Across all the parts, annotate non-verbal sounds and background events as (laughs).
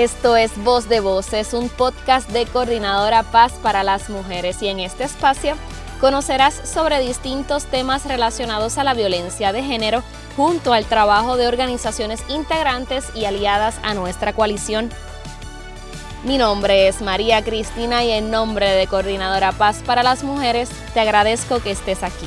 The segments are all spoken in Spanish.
Esto es Voz de Voces, un podcast de Coordinadora Paz para las Mujeres y en este espacio conocerás sobre distintos temas relacionados a la violencia de género junto al trabajo de organizaciones integrantes y aliadas a nuestra coalición. Mi nombre es María Cristina y en nombre de Coordinadora Paz para las Mujeres te agradezco que estés aquí.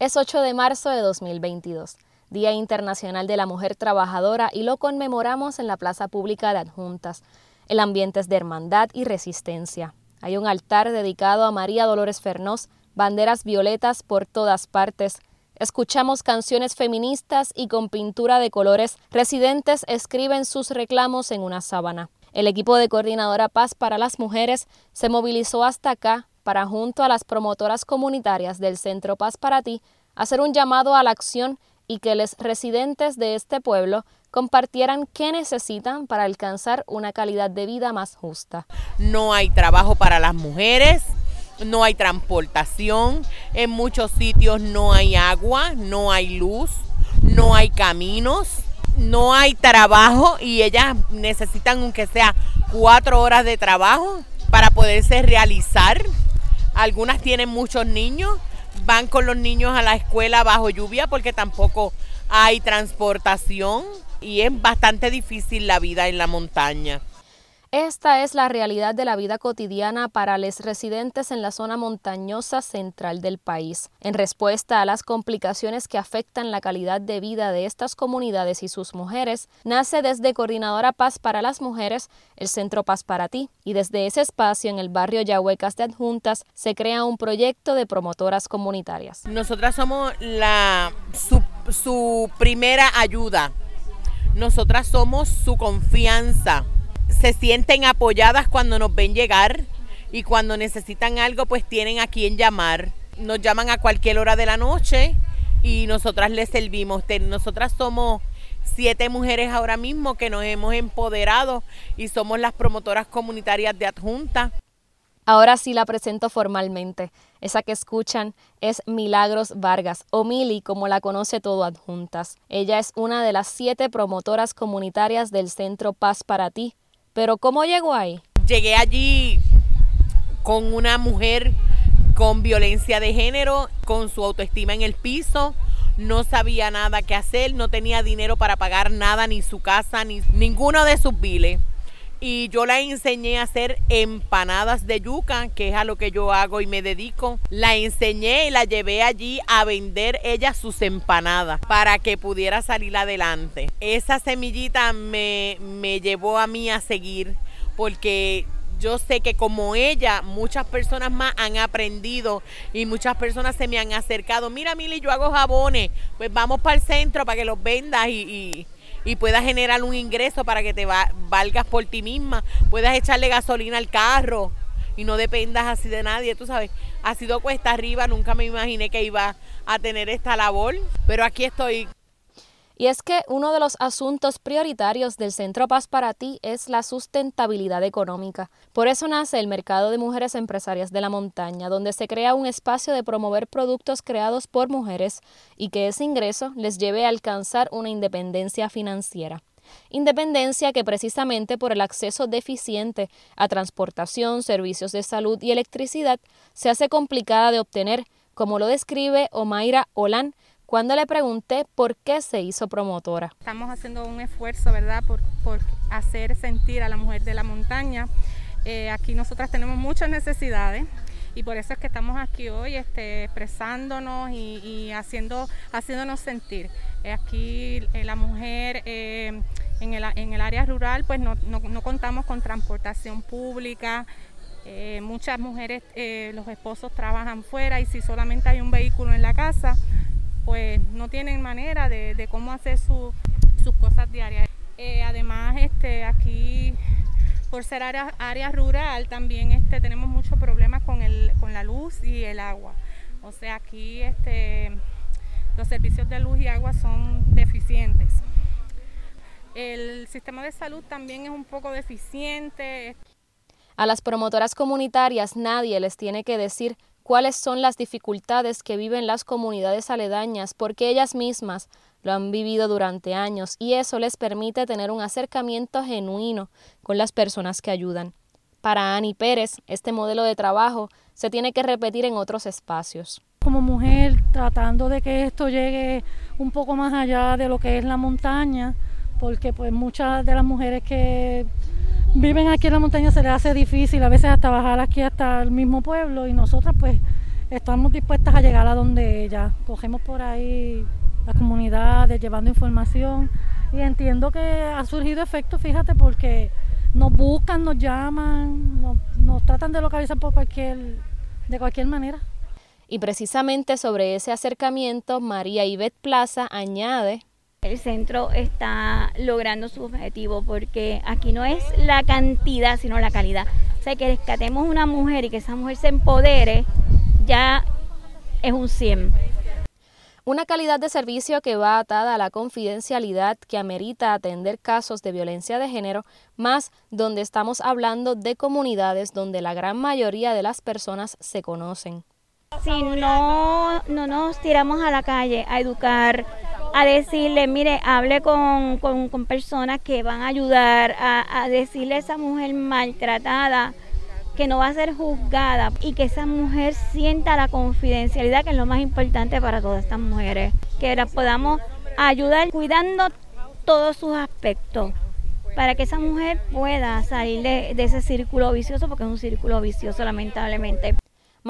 Es 8 de marzo de 2022, Día Internacional de la Mujer Trabajadora y lo conmemoramos en la Plaza Pública de Adjuntas. El ambiente es de hermandad y resistencia. Hay un altar dedicado a María Dolores Fernós, banderas violetas por todas partes. Escuchamos canciones feministas y con pintura de colores, residentes escriben sus reclamos en una sábana. El equipo de Coordinadora Paz para las Mujeres se movilizó hasta acá para junto a las promotoras comunitarias del Centro Paz para Ti hacer un llamado a la acción y que los residentes de este pueblo compartieran qué necesitan para alcanzar una calidad de vida más justa. No hay trabajo para las mujeres, no hay transportación, en muchos sitios no hay agua, no hay luz, no hay caminos, no hay trabajo y ellas necesitan aunque sea cuatro horas de trabajo para poderse realizar. Algunas tienen muchos niños van con los niños a la escuela bajo lluvia porque tampoco hay transportación y es bastante difícil la vida en la montaña. Esta es la realidad de la vida cotidiana para los residentes en la zona montañosa central del país. En respuesta a las complicaciones que afectan la calidad de vida de estas comunidades y sus mujeres, nace desde Coordinadora Paz para las Mujeres el Centro Paz para Ti, y desde ese espacio en el barrio Yahuecas de Adjuntas se crea un proyecto de promotoras comunitarias. Nosotras somos la su, su primera ayuda. Nosotras somos su confianza se sienten apoyadas cuando nos ven llegar y cuando necesitan algo pues tienen a quien llamar. Nos llaman a cualquier hora de la noche y nosotras les servimos. Nosotras somos siete mujeres ahora mismo que nos hemos empoderado y somos las promotoras comunitarias de adjunta. Ahora sí la presento formalmente. Esa que escuchan es Milagros Vargas, o Mili como la conoce todo adjuntas. Ella es una de las siete promotoras comunitarias del Centro Paz para Ti, pero ¿cómo llegó ahí? Llegué allí con una mujer con violencia de género, con su autoestima en el piso, no sabía nada que hacer, no tenía dinero para pagar nada, ni su casa, ni ninguno de sus biles. Y yo la enseñé a hacer empanadas de yuca, que es a lo que yo hago y me dedico. La enseñé y la llevé allí a vender ella sus empanadas para que pudiera salir adelante. Esa semillita me, me llevó a mí a seguir porque yo sé que como ella, muchas personas más han aprendido y muchas personas se me han acercado. Mira, Mili, yo hago jabones, pues vamos para el centro para que los vendas y, y, puedas generar un ingreso para que te valgas por ti misma, puedas echarle gasolina al carro y no dependas así de nadie, tú sabes. Ha sido cuesta arriba, nunca me imaginé que iba a tener esta labor, pero aquí estoy y es que uno de los asuntos prioritarios del Centro Paz para ti es la sustentabilidad económica. Por eso nace el Mercado de Mujeres Empresarias de la Montaña, donde se crea un espacio de promover productos creados por mujeres y que ese ingreso les lleve a alcanzar una independencia financiera. Independencia que precisamente por el acceso deficiente a transportación, servicios de salud y electricidad se hace complicada de obtener, como lo describe Omaira Olán, cuando le pregunté por qué se hizo promotora. Estamos haciendo un esfuerzo, ¿verdad?, por, hacer sentir a la mujer de la montaña. Eh, aquí nosotras tenemos muchas necesidades y por eso es que estamos aquí hoy este, expresándonos y, haciendo, haciéndonos sentir. Eh, aquí eh, la mujer en el, área rural pues no, contamos con transportación pública, muchas mujeres, los esposos trabajan fuera y si solamente hay un vehículo en la casa, pues no tienen manera de, cómo hacer sus cosas diarias. Eh, además, este, aquí por ser área, rural también este, tenemos muchos problemas con, con la luz y el agua. O sea, aquí este, los servicios de luz y agua son deficientes. El sistema de salud también es un poco deficiente. A las promotoras comunitarias nadie les tiene que decir cuáles son las dificultades que viven las comunidades aledañas porque ellas mismas lo han vivido durante años y eso les permite tener un acercamiento genuino con las personas que ayudan. Para Ani Pérez, este modelo de trabajo se tiene que repetir en otros espacios. Como mujer, tratando de que esto llegue un poco más allá de lo que es la montaña, porque pues muchas de las mujeres que viven aquí en la montaña se les hace difícil a veces hasta bajar aquí hasta el mismo pueblo y nosotras pues estamos dispuestas a llegar a donde ellas. Cogemos por ahí las comunidades llevando información y entiendo que ha surgido efecto, fíjate, porque nos buscan, nos llaman, nos, tratan de localizar por cualquier, de cualquier manera. Y precisamente sobre ese acercamiento, María Ivette Plaza añade el centro está logrando su objetivo porque aquí no es la cantidad, sino la calidad. O sea, que rescatemos una mujer y que esa mujer se empodere, ya es un 100. Una calidad de servicio que va atada a la confidencialidad que amerita atender casos de violencia de género, más donde estamos hablando de comunidades donde la gran mayoría de las personas se conocen. Si no, no nos tiramos a la calle a educar, a decirle, mire, hable con, personas que van a ayudar, a, decirle a esa mujer maltratada que no va a ser juzgada y que esa mujer sienta la confidencialidad, que es lo más importante para todas estas mujeres, que las podamos ayudar cuidando todos sus aspectos para que esa mujer pueda salir de ese círculo vicioso, porque es un círculo vicioso lamentablemente.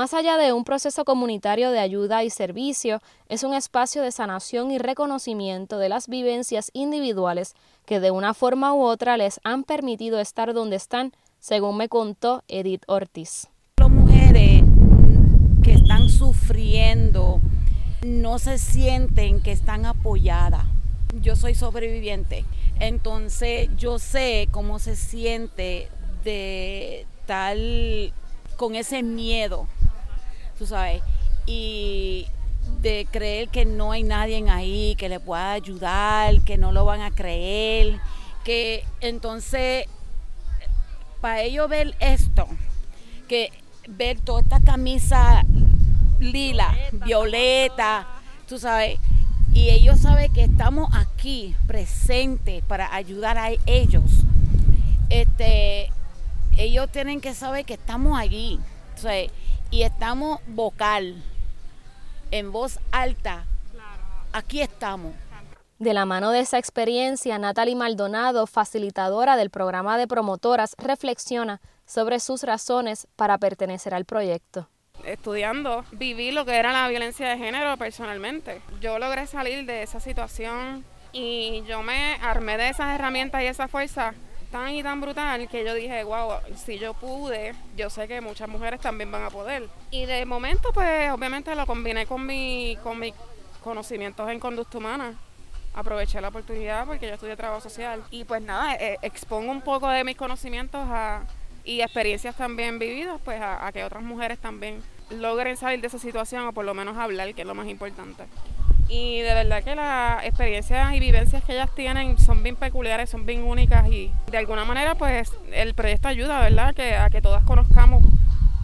Más allá de un proceso comunitario de ayuda y servicio, es un espacio de sanación y reconocimiento de las vivencias individuales que de una forma u otra les han permitido estar donde están, según me contó Edith Ortiz. Las mujeres que están sufriendo no se sienten que están apoyadas. Yo soy sobreviviente, entonces yo sé cómo se siente de tal con ese miedo tú sabes, y de creer que no hay nadie ahí que le pueda ayudar, que no lo van a creer, que entonces para ellos ver esto, que ver toda esta camisa lila, violeta, tú sabes, y ellos saben que estamos aquí presentes para ayudar a ellos. Este, ellos tienen que saber que estamos allí y estamos vocal, en voz alta. Aquí estamos. De la mano de esa experiencia, Natalie Maldonado, facilitadora del programa de promotoras, reflexiona sobre sus razones para pertenecer al proyecto. Estudiando, viví lo que era la violencia de género personalmente. Yo logré salir de esa situación y yo me armé de esas herramientas y esa fuerza tan y tan brutal que yo dije, wow, si yo pude, yo sé que muchas mujeres también van a poder. Y de momento, pues obviamente lo combiné con, mi, con mis conocimientos en conducta humana. Aproveché la oportunidad porque yo estudié trabajo social. Y pues nada, eh, expongo un poco de mis conocimientos a, y experiencias también vividas, pues a que otras mujeres también logren salir de esa situación o por lo menos hablar, que es lo más importante. Y de verdad que las experiencias y vivencias que ellas tienen son bien peculiares, son bien únicas y de alguna manera pues el proyecto ayuda, ¿verdad? Que, a que todas conozcamos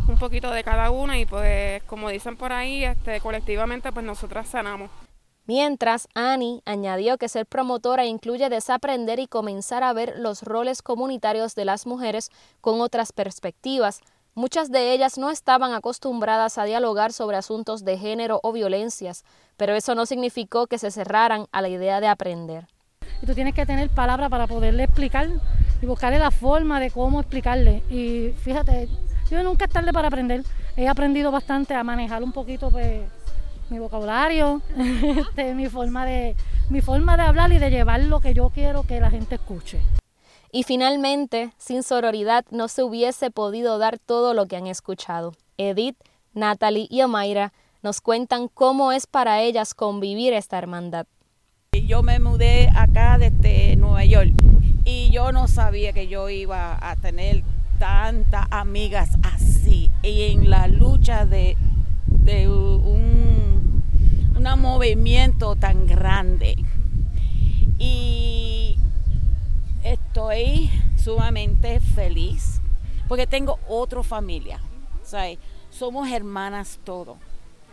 un poquito de cada una y pues como dicen por ahí, este, colectivamente pues nosotras sanamos. Mientras, Annie añadió que ser promotora incluye desaprender y comenzar a ver los roles comunitarios de las mujeres con otras perspectivas, Muchas de ellas no estaban acostumbradas a dialogar sobre asuntos de género o violencias, pero eso no significó que se cerraran a la idea de aprender. Y tú tienes que tener palabra para poderle explicar y buscarle la forma de cómo explicarle. Y fíjate, yo nunca es tarde para aprender. He aprendido bastante a manejar un poquito pues, mi vocabulario, (laughs) este, mi, forma de, mi forma de hablar y de llevar lo que yo quiero que la gente escuche. Y finalmente, sin sororidad no se hubiese podido dar todo lo que han escuchado. Edith, Natalie y Omaira nos cuentan cómo es para ellas convivir esta hermandad. Yo me mudé acá desde Nueva York y yo no sabía que yo iba a tener tantas amigas así y en la lucha de, de un, un movimiento tan grande. Y estoy sumamente feliz porque tengo otra familia. somos hermanas todo,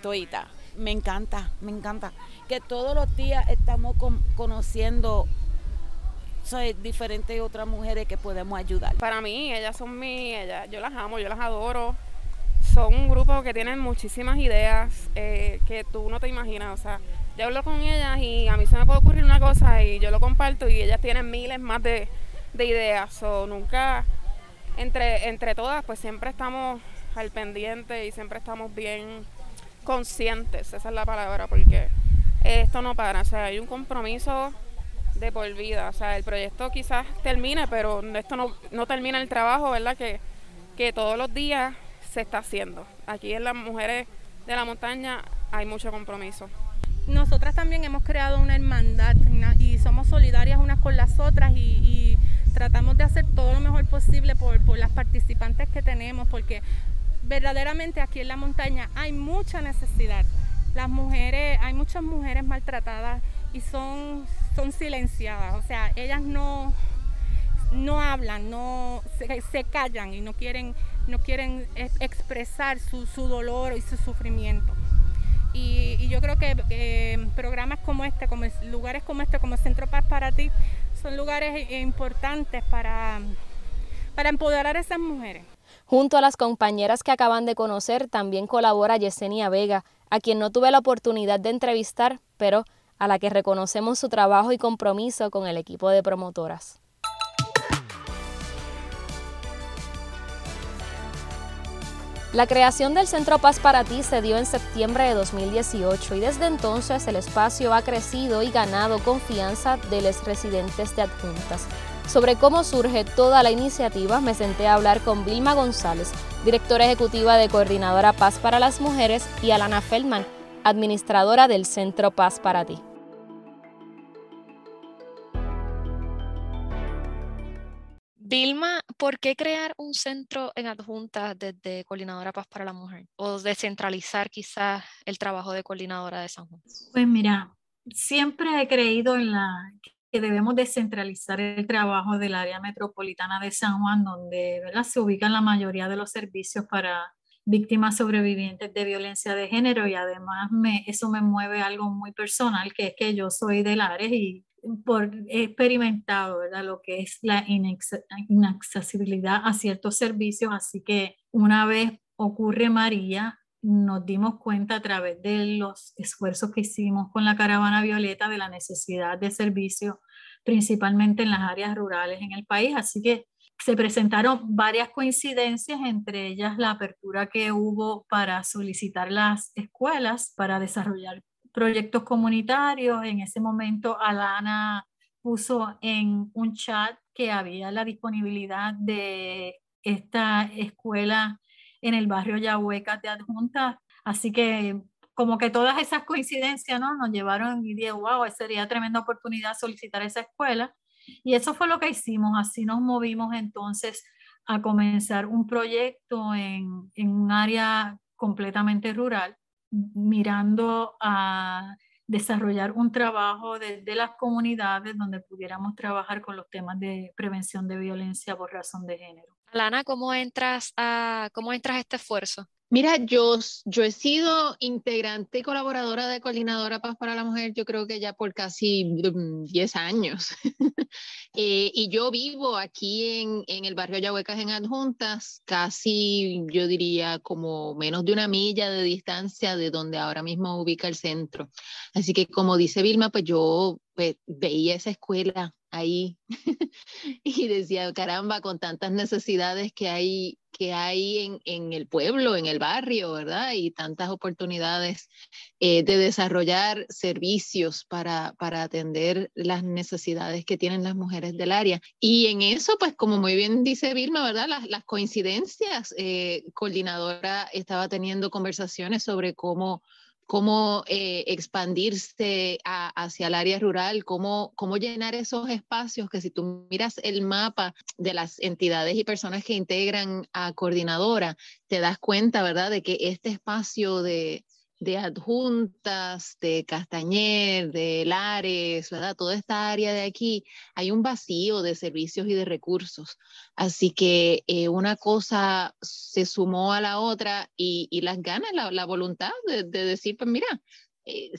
toita. Me encanta, me encanta. Que todos los días estamos conociendo soy diferentes otras mujeres que podemos ayudar. Para mí, ellas son mi, ellas, yo las amo, yo las adoro. Son un grupo que tienen muchísimas ideas eh, que tú no te imaginas. O sea, yo hablo con ellas y a mí se me puede ocurrir una cosa y yo lo comparto y ellas tienen miles más de, ideas. O nunca, entre, entre todas, pues siempre estamos al pendiente y siempre estamos bien conscientes, esa es la palabra, porque esto no para, o sea, hay un compromiso de por vida. O sea, el proyecto quizás termine, pero esto no, no termina el trabajo, ¿verdad? Que, que todos los días se está haciendo. Aquí en las mujeres de la montaña hay mucho compromiso. Nosotras también hemos creado una hermandad y somos solidarias unas con las otras y, tratamos de hacer todo lo mejor posible por, las participantes que tenemos, porque verdaderamente aquí en la montaña hay mucha necesidad. Las mujeres, hay muchas mujeres maltratadas y son, son silenciadas, o sea, ellas no, no hablan, no se, callan y no quieren, no quieren expresar su, dolor y su sufrimiento. Y, yo creo que programas como este, como lugares como este, como Centro Paz para ti, son lugares importantes para, para empoderar a esas mujeres. Junto a las compañeras que acaban de conocer, también colabora Yesenia Vega, a quien no tuve la oportunidad de entrevistar, pero a la que reconocemos su trabajo y compromiso con el equipo de promotoras. La creación del Centro Paz para ti se dio en septiembre de 2018 y desde entonces el espacio ha crecido y ganado confianza de los residentes de adjuntas. Sobre cómo surge toda la iniciativa me senté a hablar con Vilma González, directora ejecutiva de Coordinadora Paz para las Mujeres, y Alana Feldman, administradora del Centro Paz para ti. Vilma, ¿por qué crear un centro en adjunta desde Coordinadora Paz para la Mujer? O descentralizar quizás el trabajo de coordinadora de San Juan. Pues mira, siempre he creído en la que debemos descentralizar el trabajo del área metropolitana de San Juan, donde ¿verdad? se ubican la mayoría de los servicios para víctimas sobrevivientes de violencia de género y además me, eso me mueve algo muy personal, que es que yo soy del Ares y por, he experimentado ¿verdad? lo que es la inaccesibilidad a ciertos servicios, así que una vez ocurre María, nos dimos cuenta a través de los esfuerzos que hicimos con la caravana violeta de la necesidad de servicios, principalmente en las áreas rurales en el país, así que se presentaron varias coincidencias, entre ellas la apertura que hubo para solicitar las escuelas para desarrollar proyectos comunitarios. En ese momento, Alana puso en un chat que había la disponibilidad de esta escuela en el barrio Yahuecas de Adjunta. Así que como que todas esas coincidencias ¿no? nos llevaron y dije, wow, sería tremenda oportunidad solicitar esa escuela. Y eso fue lo que hicimos, así nos movimos entonces a comenzar un proyecto en, en un área completamente rural, mirando a desarrollar un trabajo desde las comunidades donde pudiéramos trabajar con los temas de prevención de violencia por razón de género. Lana, ¿cómo entras a, cómo entras este esfuerzo? Mira, yo, yo he sido integrante y colaboradora de Coordinadora Paz para la Mujer, yo creo que ya por casi 10 mm, años. (laughs) Eh, y yo vivo aquí en, en, el barrio Yahuecas en Adjuntas, casi yo diría como menos de una milla de distancia de donde ahora mismo ubica el centro. Así que como dice Vilma, pues yo pues, veía esa escuela ahí (laughs) y decía, caramba, con tantas necesidades que hay, que hay en, en el pueblo, en el barrio, ¿verdad? Y tantas oportunidades eh, de desarrollar servicios para, para atender las necesidades que tienen las mujeres del área. Y en eso, pues como muy bien dice Vilma, ¿verdad? Las, coincidencias, eh, coordinadora estaba teniendo conversaciones sobre cómo cómo eh, expandirse hacia el área rural, cómo, cómo llenar esos espacios que si tú miras el mapa de las entidades y personas que integran a coordinadora, te das cuenta, ¿verdad?, de que este espacio de, de adjuntas, de Castañer, de Lares, ¿verdad? Toda esta área de aquí, hay un vacío de servicios y de recursos. Así que eh, una cosa se sumó a la otra y, las ganas, la, voluntad de, decir, pues mira, eh,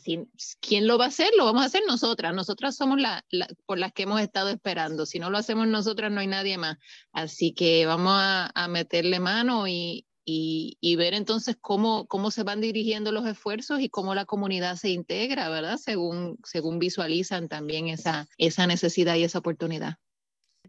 ¿quién lo va a hacer? Lo vamos a hacer nosotras. Nosotras somos la, por las que hemos estado esperando. Si no lo hacemos nosotras, no hay nadie más. Así que vamos a meterle mano y, y, ver entonces cómo, cómo se van dirigiendo los esfuerzos y cómo la comunidad se integra, ¿verdad? Según, según visualizan también esa, esa necesidad y esa oportunidad.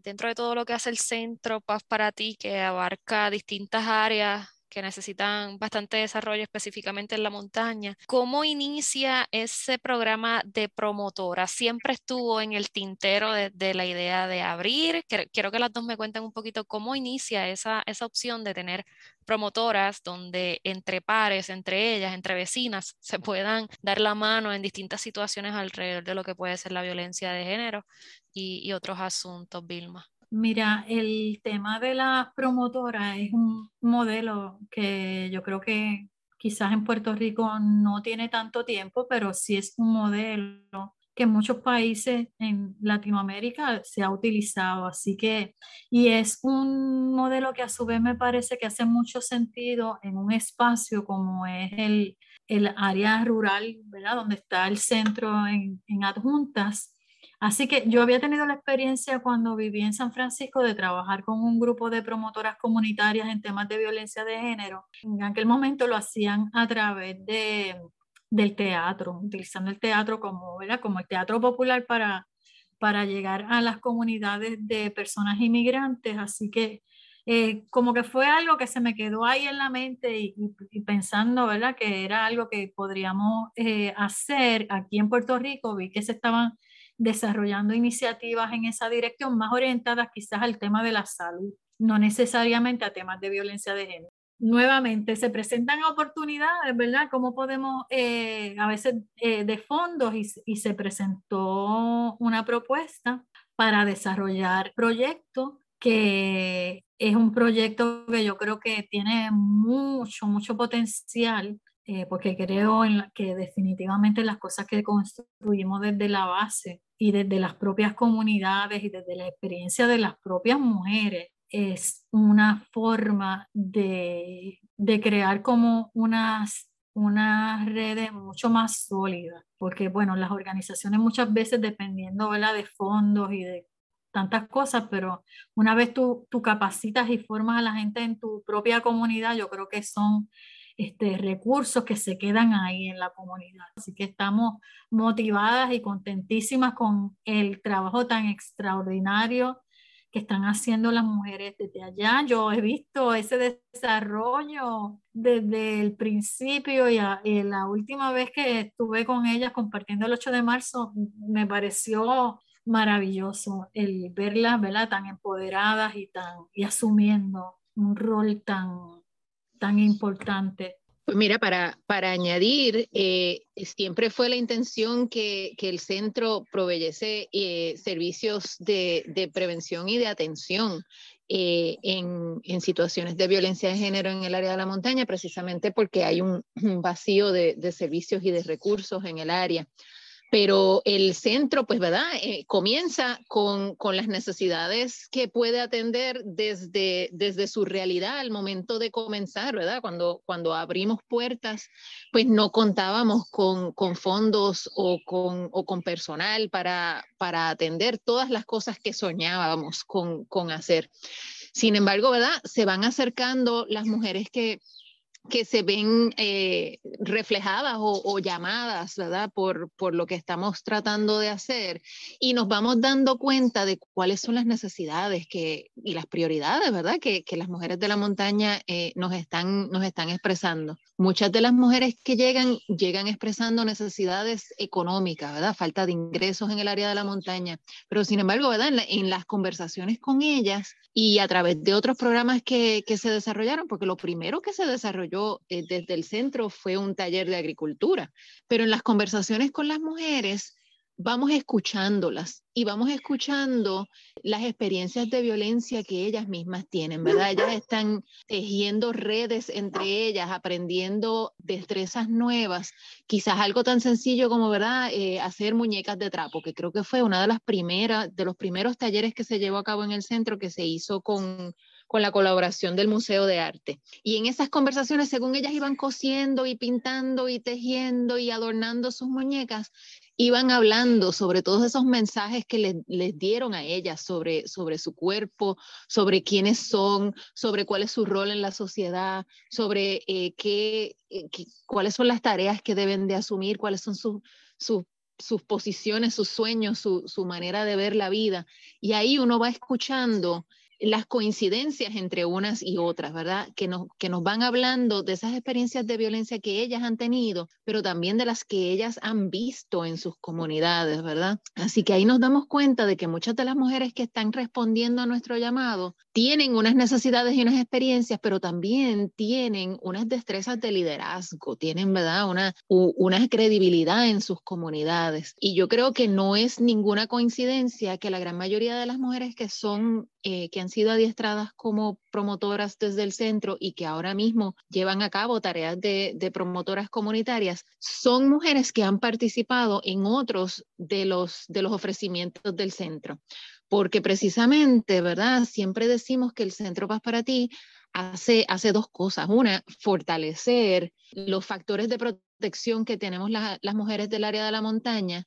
Dentro de todo lo que hace el Centro Paz para ti, que abarca distintas áreas que necesitan bastante desarrollo específicamente en la montaña. ¿Cómo inicia ese programa de promotora? ¿Siempre estuvo en el tintero de, la idea de abrir? Quiero que las dos me cuenten un poquito cómo inicia esa, esa opción de tener promotoras donde entre pares, entre ellas, entre vecinas, (laughs) se puedan dar la mano en distintas situaciones alrededor de lo que puede ser la violencia de género y, y otros asuntos, Vilma. Mira, el tema de la promotora es un modelo que yo creo que quizás en Puerto Rico no tiene tanto tiempo, pero sí es un modelo que en muchos países en Latinoamérica se ha utilizado. Así que, y es un modelo que a su vez me parece que hace mucho sentido en un espacio como es el, el área rural, ¿verdad? Donde está el centro en, en adjuntas Así que yo había tenido la experiencia cuando viví en San Francisco de trabajar con un grupo de promotoras comunitarias en temas de violencia de género. En aquel momento lo hacían a través de, del teatro, utilizando el teatro como, como el teatro popular para, para llegar a las comunidades de personas inmigrantes. Así que eh, como que fue algo que se me quedó ahí en la mente y, pensando, ¿verdad? Que era algo que podríamos eh, hacer aquí en Puerto Rico. Vi que se estaban desarrollando iniciativas en esa dirección más orientadas quizás al tema de la salud, no necesariamente a temas de violencia de género. Nuevamente, se presentan oportunidades, ¿verdad? ¿Cómo podemos, eh, a veces eh, de fondos, y, y se presentó una propuesta para desarrollar proyectos que es un proyecto que yo creo que tiene mucho, mucho potencial eh, porque creo en que definitivamente las cosas que construimos desde la base y desde las propias comunidades y desde la experiencia de las propias mujeres es una forma de, de crear como unas, unas redes mucho más sólidas, porque bueno, las organizaciones muchas veces dependiendo ¿verdad? de fondos y de tantas cosas, pero una vez tú, tú capacitas y formas a la gente en tu propia comunidad, yo creo que son este, recursos que se quedan ahí en la comunidad. Así que estamos motivadas y contentísimas con el trabajo tan extraordinario que están haciendo las mujeres desde allá. Yo he visto ese desarrollo desde el principio y, la última vez que estuve con ellas compartiendo el 8 de marzo me pareció maravilloso el verlas ¿verdad? tan empoderadas y, tan, y asumiendo un rol tan tan importante? Pues mira, para, para añadir, eh, siempre fue la intención que, que el centro proveyese eh, servicios de, de, prevención y de atención eh, en, en, situaciones de violencia de género en el área de la montaña, precisamente porque hay un, vacío de, de servicios y de recursos en el área pero el centro, pues, ¿verdad? Eh, comienza con, con, las necesidades que puede atender desde, desde su realidad al momento de comenzar, ¿verdad? Cuando, cuando abrimos puertas, pues no contábamos con, con fondos o con, o con personal para, para atender todas las cosas que soñábamos con, con hacer. Sin embargo, ¿verdad? Se van acercando las mujeres que, que se ven eh, reflejadas o, llamadas, ¿verdad? Por, por lo que estamos tratando de hacer y nos vamos dando cuenta de cuáles son las necesidades que, y las prioridades, ¿verdad? Que, que las mujeres de la montaña eh, nos, están, nos están expresando. Muchas de las mujeres que llegan, llegan expresando necesidades económicas, ¿verdad? Falta de ingresos en el área de la montaña, pero sin embargo, ¿verdad? En, en las conversaciones con ellas y a través de otros programas que, que se desarrollaron, porque lo primero que se desarrolló eh, desde el centro fue un taller de agricultura, pero en las conversaciones con las mujeres vamos escuchándolas y vamos escuchando las experiencias de violencia que ellas mismas tienen, ¿verdad? Ellas están tejiendo redes entre ellas, aprendiendo destrezas nuevas, quizás algo tan sencillo como, ¿verdad? Eh, hacer muñecas de trapo, que creo que fue una de las primeras, de los primeros talleres que se llevó a cabo en el centro, que se hizo con con la colaboración del Museo de Arte. Y en esas conversaciones, según ellas iban cosiendo y pintando y tejiendo y adornando sus muñecas, iban hablando sobre todos esos mensajes que les, dieron a ellas sobre, sobre su cuerpo, sobre quiénes son, sobre cuál es su rol en la sociedad, sobre eh, qué, eh, cuáles son las tareas que deben de asumir, cuáles son sus, sus posiciones, sus sueños, su, su, manera de ver la vida. Y ahí uno va escuchando las coincidencias entre unas y otras, ¿verdad? Que nos, que nos van hablando de esas experiencias de violencia que ellas han tenido, pero también de las que ellas han visto en sus comunidades, ¿verdad? Así que ahí nos damos cuenta de que muchas de las mujeres que están respondiendo a nuestro llamado tienen unas necesidades y unas experiencias, pero también tienen unas destrezas de liderazgo, tienen, ¿verdad? Una, una credibilidad en sus comunidades. Y yo creo que no es ninguna coincidencia que la gran mayoría de las mujeres que son eh, que han sido adiestradas como promotoras desde el centro y que ahora mismo llevan a cabo tareas de, de promotoras comunitarias, son mujeres que han participado en otros de los, de los ofrecimientos del centro. Porque precisamente, ¿verdad? Siempre decimos que el Centro Paz para ti hace, hace dos cosas. Una, fortalecer los factores de protección que tenemos las mujeres del área de la montaña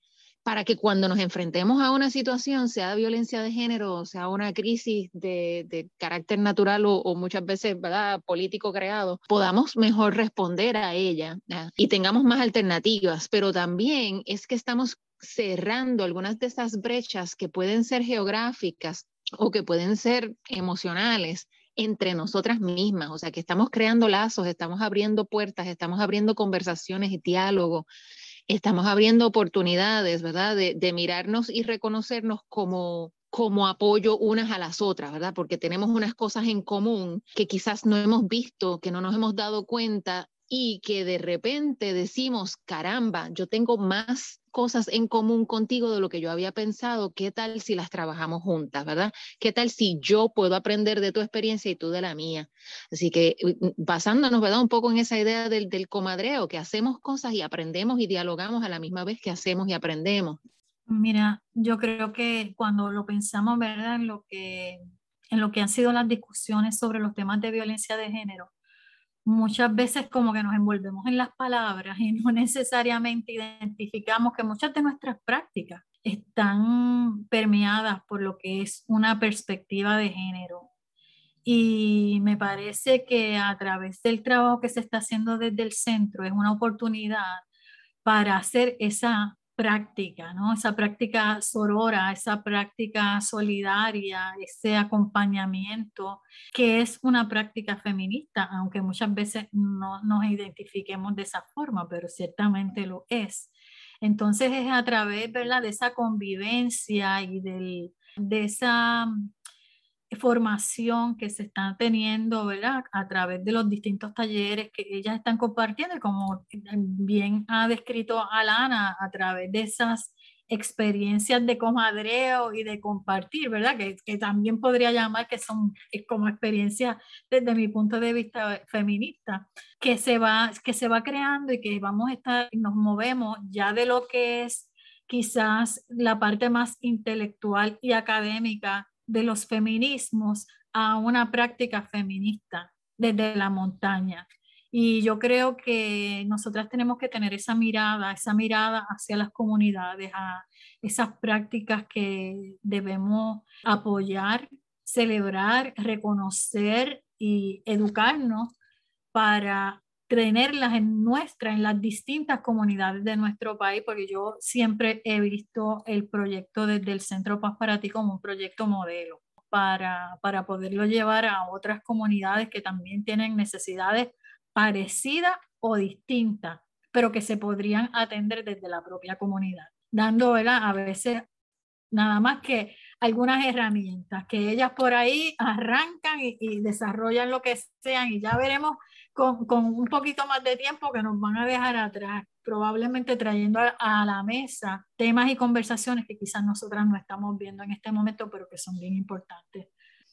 para que cuando nos enfrentemos a una situación, sea de violencia de género, sea una crisis de, de carácter natural o, o, muchas veces ¿verdad? político creado, podamos mejor responder a ella ¿verdad? y tengamos más alternativas. Pero también es que estamos cerrando algunas de esas brechas que pueden ser geográficas o que pueden ser emocionales entre nosotras mismas, o sea, que estamos creando lazos, estamos abriendo puertas, estamos abriendo conversaciones y diálogo estamos abriendo oportunidades, ¿verdad? De, mirarnos y reconocernos como, como apoyo unas a las otras, ¿verdad? Porque tenemos unas cosas en común que quizás no hemos visto, que no nos hemos dado cuenta y que de repente decimos, caramba, yo tengo más cosas en común contigo de lo que yo había pensado, ¿qué tal si las trabajamos juntas, verdad? ¿Qué tal si yo puedo aprender de tu experiencia y tú de la mía? Así que basándonos, ¿verdad? Un poco en esa idea del, del comadreo, que hacemos cosas y aprendemos y dialogamos a la misma vez que hacemos y aprendemos. Mira, yo creo que cuando lo pensamos, ¿verdad? En lo que, en lo que han sido las discusiones sobre los temas de violencia de género, muchas veces como que nos envolvemos en las palabras y no necesariamente identificamos que muchas de nuestras prácticas están permeadas por lo que es una perspectiva de género. Y me parece que a través del trabajo que se está haciendo desde el centro es una oportunidad para hacer esa práctica, ¿no? Esa práctica sorora, esa práctica solidaria, ese acompañamiento, que es una práctica feminista, aunque muchas veces no nos identifiquemos de esa forma, pero ciertamente lo es. Entonces es a través, ¿verdad?, de esa convivencia y del, de esa formación que se está teniendo, ¿verdad? A través de los distintos talleres que ellas están compartiendo como bien ha descrito Alana, a través de esas experiencias de comadreo y de compartir, ¿verdad? Que, que también podría llamar que son como experiencias desde mi punto de vista feminista, que se va, que se va creando y que vamos a estar, nos movemos ya de lo que es quizás la parte más intelectual y académica de los feminismos a una práctica feminista desde la montaña. Y yo creo que nosotras tenemos que tener esa mirada, esa mirada hacia las comunidades, a esas prácticas que debemos apoyar, celebrar, reconocer y educarnos para tenerlas en nuestra, en las distintas comunidades de nuestro país, porque yo siempre he visto el proyecto desde el Centro Paz para ti como un proyecto modelo para, para poderlo llevar a otras comunidades que también tienen necesidades parecidas o distintas, pero que se podrían atender desde la propia comunidad, dando a veces nada más que algunas herramientas que ellas por ahí arrancan y, desarrollan lo que sean y ya veremos con, con, un poquito más de tiempo que nos van a dejar atrás. probablemente trayendo a, la mesa temas y conversaciones que quizás nosotras no estamos viendo en este momento, pero que son bien importantes.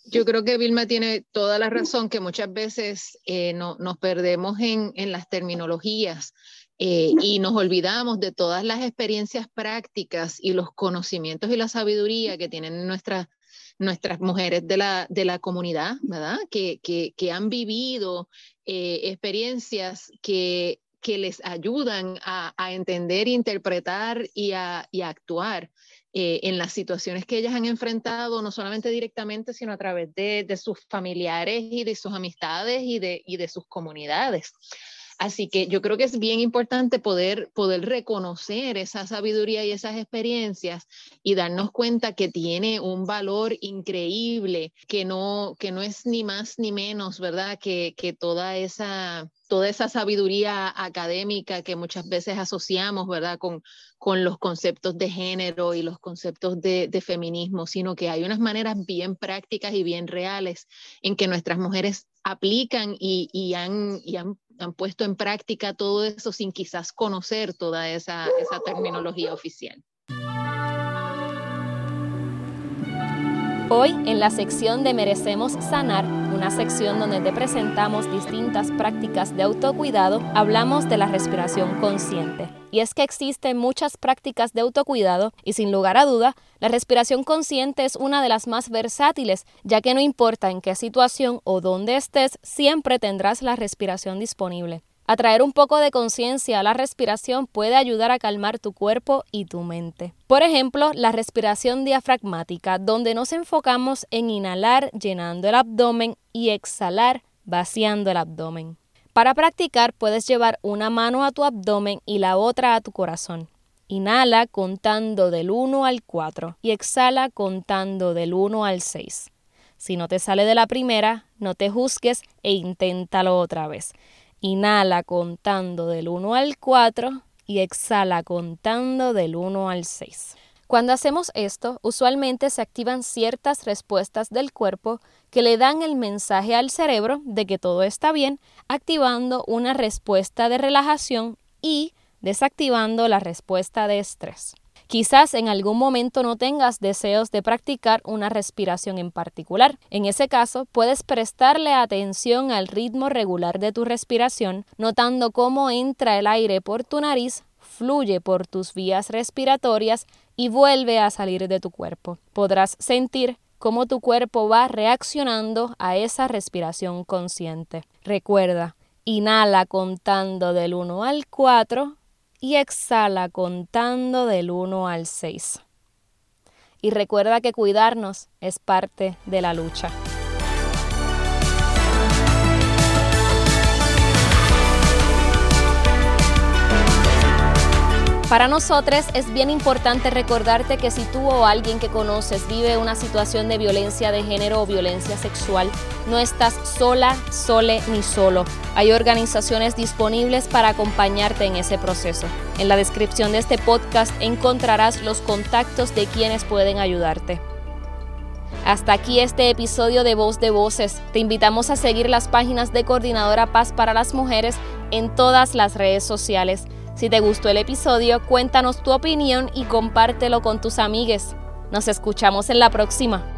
Yo creo que Vilma tiene toda la razón, que muchas veces eh, no, nos perdemos en, en las terminologías eh, y nos olvidamos de todas las experiencias prácticas y los conocimientos y la sabiduría que tienen nuestras nuestras mujeres de la, de la comunidad, ¿verdad? Que, que, que han vivido eh, experiencias que, que les ayudan a, a entender, interpretar y a, y a actuar eh, en las situaciones que ellas han enfrentado, no solamente directamente, sino a través de, de sus familiares y de sus amistades y de, y de sus comunidades. Así que yo creo que es bien importante poder, poder reconocer esa sabiduría y esas experiencias y darnos cuenta que tiene un valor increíble, que no, que no es ni más ni menos, ¿verdad? Que, que toda esa toda esa sabiduría académica que muchas veces asociamos, ¿verdad?, con, con los conceptos de género y los conceptos de, feminismo, sino que hay unas maneras bien prácticas y bien reales en que nuestras mujeres aplican y, y, han, y han han puesto en práctica todo eso sin quizás conocer toda esa, esa terminología oficial. Hoy en la sección de Merecemos Sanar, una sección donde te presentamos distintas prácticas de autocuidado, hablamos de la respiración consciente. Y es que existen muchas prácticas de autocuidado y sin lugar a duda, la respiración consciente es una de las más versátiles, ya que no importa en qué situación o dónde estés, siempre tendrás la respiración disponible. Atraer un poco de conciencia a la respiración puede ayudar a calmar tu cuerpo y tu mente. Por ejemplo, la respiración diafragmática, donde nos enfocamos en inhalar llenando el abdomen y exhalar vaciando el abdomen. Para practicar puedes llevar una mano a tu abdomen y la otra a tu corazón. Inhala contando del 1 al 4 y exhala contando del 1 al 6. Si no te sale de la primera, no te juzgues e inténtalo otra vez. Inhala contando del 1 al 4 y exhala contando del 1 al 6. Cuando hacemos esto, usualmente se activan ciertas respuestas del cuerpo que le dan el mensaje al cerebro de que todo está bien, activando una respuesta de relajación y desactivando la respuesta de estrés. Quizás en algún momento no tengas deseos de practicar una respiración en particular. En ese caso, puedes prestarle atención al ritmo regular de tu respiración, notando cómo entra el aire por tu nariz, fluye por tus vías respiratorias y vuelve a salir de tu cuerpo. Podrás sentir cómo tu cuerpo va reaccionando a esa respiración consciente. Recuerda, inhala contando del 1 al 4, y exhala contando del 1 al 6. Y recuerda que cuidarnos es parte de la lucha. Para nosotros es bien importante recordarte que si tú o alguien que conoces vive una situación de violencia de género o violencia sexual, no estás sola, sole ni solo. Hay organizaciones disponibles para acompañarte en ese proceso. En la descripción de este podcast encontrarás los contactos de quienes pueden ayudarte. Hasta aquí este episodio de Voz de Voces. Te invitamos a seguir las páginas de Coordinadora Paz para las Mujeres en todas las redes sociales. Si te gustó el episodio, cuéntanos tu opinión y compártelo con tus amigues. Nos escuchamos en la próxima.